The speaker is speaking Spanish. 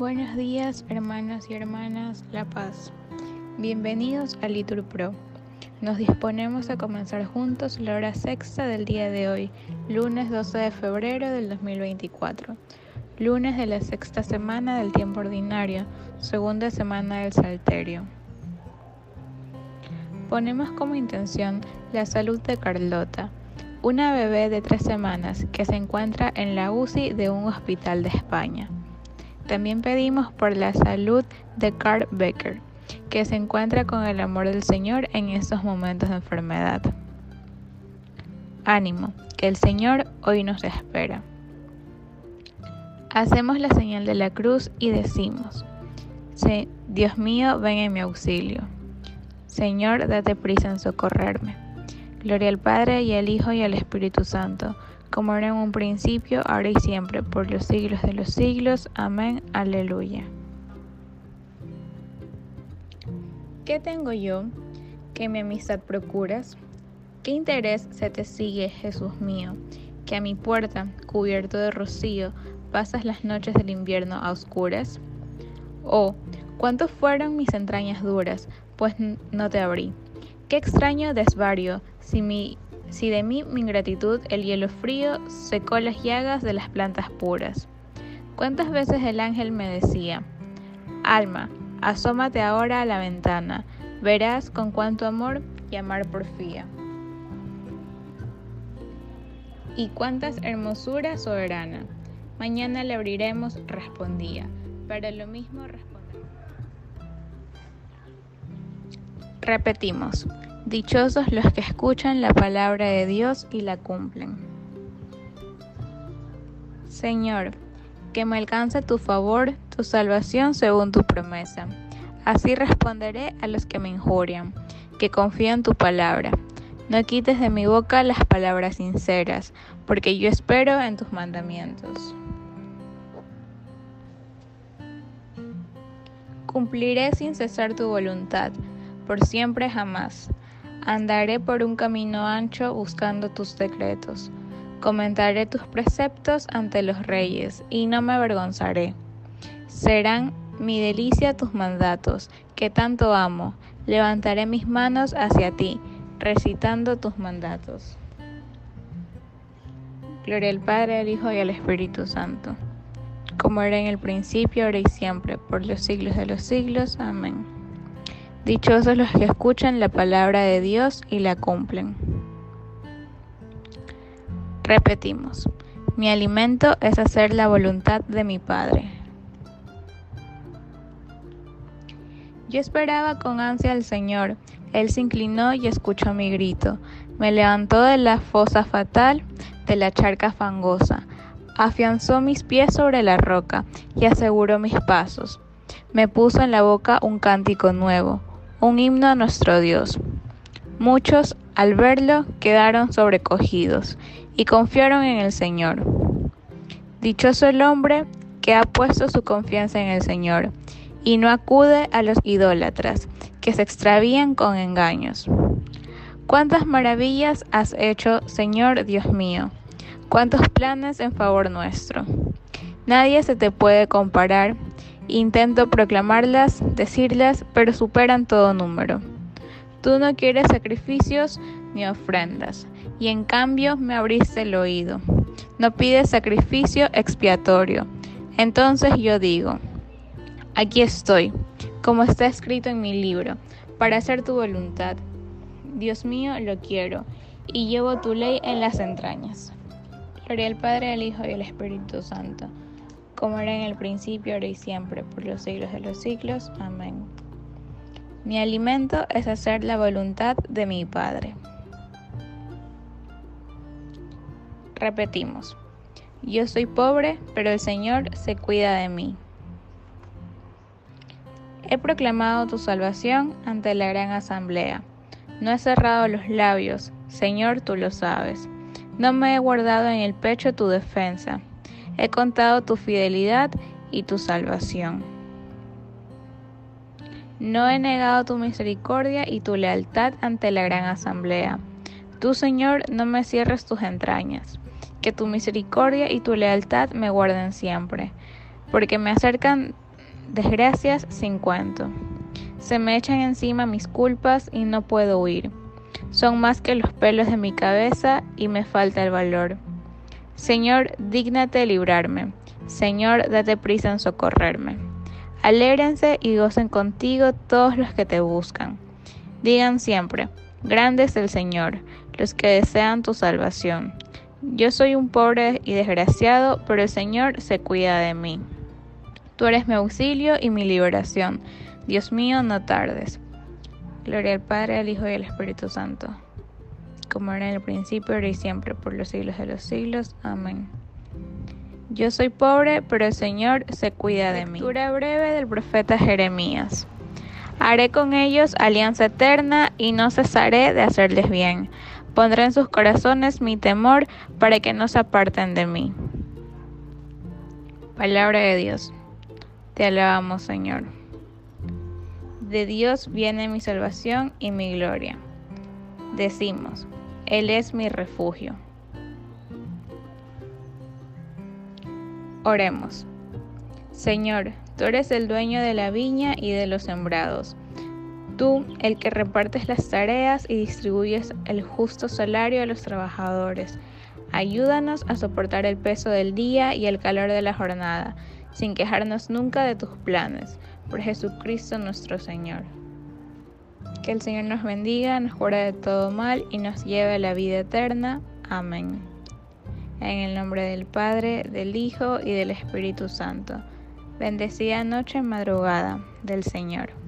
Buenos días, hermanos y hermanas La Paz. Bienvenidos a Litur Pro. Nos disponemos a comenzar juntos la hora sexta del día de hoy, lunes 12 de febrero del 2024, lunes de la sexta semana del tiempo ordinario, segunda semana del Salterio. Ponemos como intención la salud de Carlota, una bebé de tres semanas que se encuentra en la UCI de un hospital de España. También pedimos por la salud de Carl Becker, que se encuentra con el amor del Señor en estos momentos de enfermedad. Ánimo, que el Señor hoy nos espera. Hacemos la señal de la cruz y decimos, Dios mío, ven en mi auxilio. Señor, date prisa en socorrerme. Gloria al Padre y al Hijo y al Espíritu Santo como era en un principio, ahora y siempre, por los siglos de los siglos. Amén. Aleluya. ¿Qué tengo yo que mi amistad procuras? ¿Qué interés se te sigue, Jesús mío? Que a mi puerta, cubierto de rocío, pasas las noches del invierno a oscuras. Oh, cuántos fueron mis entrañas duras, pues no te abrí. Qué extraño desvario, si mi si de mí mi ingratitud el hielo frío secó las llagas de las plantas puras. ¿Cuántas veces el ángel me decía, Alma, asómate ahora a la ventana, verás con cuánto amor y amar porfía. Y cuántas hermosuras soberana. Mañana le abriremos, respondía. Para lo mismo respondemos. Repetimos. Dichosos los que escuchan la palabra de Dios y la cumplen. Señor, que me alcance tu favor, tu salvación según tu promesa. Así responderé a los que me injurian, que confían en tu palabra. No quites de mi boca las palabras sinceras, porque yo espero en tus mandamientos. Cumpliré sin cesar tu voluntad, por siempre jamás. Andaré por un camino ancho buscando tus decretos. Comentaré tus preceptos ante los reyes y no me avergonzaré. Serán mi delicia tus mandatos, que tanto amo. Levantaré mis manos hacia ti, recitando tus mandatos. Gloria al Padre, al Hijo y al Espíritu Santo, como era en el principio, ahora y siempre, por los siglos de los siglos. Amén. Dichosos los que escuchan la palabra de Dios y la cumplen. Repetimos, mi alimento es hacer la voluntad de mi Padre. Yo esperaba con ansia al Señor, Él se inclinó y escuchó mi grito, me levantó de la fosa fatal, de la charca fangosa, afianzó mis pies sobre la roca y aseguró mis pasos, me puso en la boca un cántico nuevo un himno a nuestro Dios. Muchos, al verlo, quedaron sobrecogidos y confiaron en el Señor. Dichoso el hombre que ha puesto su confianza en el Señor y no acude a los idólatras que se extravían con engaños. Cuántas maravillas has hecho, Señor Dios mío, cuántos planes en favor nuestro. Nadie se te puede comparar Intento proclamarlas, decirlas, pero superan todo número. Tú no quieres sacrificios ni ofrendas, y en cambio me abriste el oído. No pides sacrificio expiatorio. Entonces yo digo, aquí estoy, como está escrito en mi libro, para hacer tu voluntad. Dios mío, lo quiero, y llevo tu ley en las entrañas. Gloria al Padre, al Hijo y al Espíritu Santo como era en el principio, ahora y siempre, por los siglos de los siglos. Amén. Mi alimento es hacer la voluntad de mi Padre. Repetimos, yo soy pobre, pero el Señor se cuida de mí. He proclamado tu salvación ante la gran asamblea. No he cerrado los labios, Señor, tú lo sabes. No me he guardado en el pecho tu defensa He contado tu fidelidad y tu salvación. No he negado tu misericordia y tu lealtad ante la gran asamblea. Tú, Señor, no me cierres tus entrañas. Que tu misericordia y tu lealtad me guarden siempre, porque me acercan desgracias sin cuento. Se me echan encima mis culpas y no puedo huir. Son más que los pelos de mi cabeza y me falta el valor. Señor, dígnate librarme. Señor, date prisa en socorrerme. Alégrense y gocen contigo todos los que te buscan. Digan siempre, grande es el Señor, los que desean tu salvación. Yo soy un pobre y desgraciado, pero el Señor se cuida de mí. Tú eres mi auxilio y mi liberación. Dios mío, no tardes. Gloria al Padre, al Hijo y al Espíritu Santo, como era en el principio, ahora y siempre, por los siglos de los siglos. Amén. Yo soy pobre, pero el Señor se cuida de mí. Lectura breve del profeta Jeremías. Haré con ellos alianza eterna y no cesaré de hacerles bien. Pondré en sus corazones mi temor para que no se aparten de mí. Palabra de Dios. Te alabamos, Señor. De Dios viene mi salvación y mi gloria. Decimos, Él es mi refugio. Oremos. Señor, tú eres el dueño de la viña y de los sembrados. Tú, el que repartes las tareas y distribuyes el justo salario a los trabajadores. Ayúdanos a soportar el peso del día y el calor de la jornada, sin quejarnos nunca de tus planes. Por Jesucristo nuestro Señor. Que el Señor nos bendiga, nos cura de todo mal y nos lleve a la vida eterna. Amén. En el nombre del Padre, del Hijo y del Espíritu Santo. Bendecida noche y madrugada del Señor.